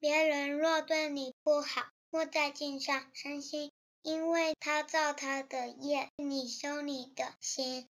别人若对你不好莫在镜上伤心因为他造他的业你修你的心。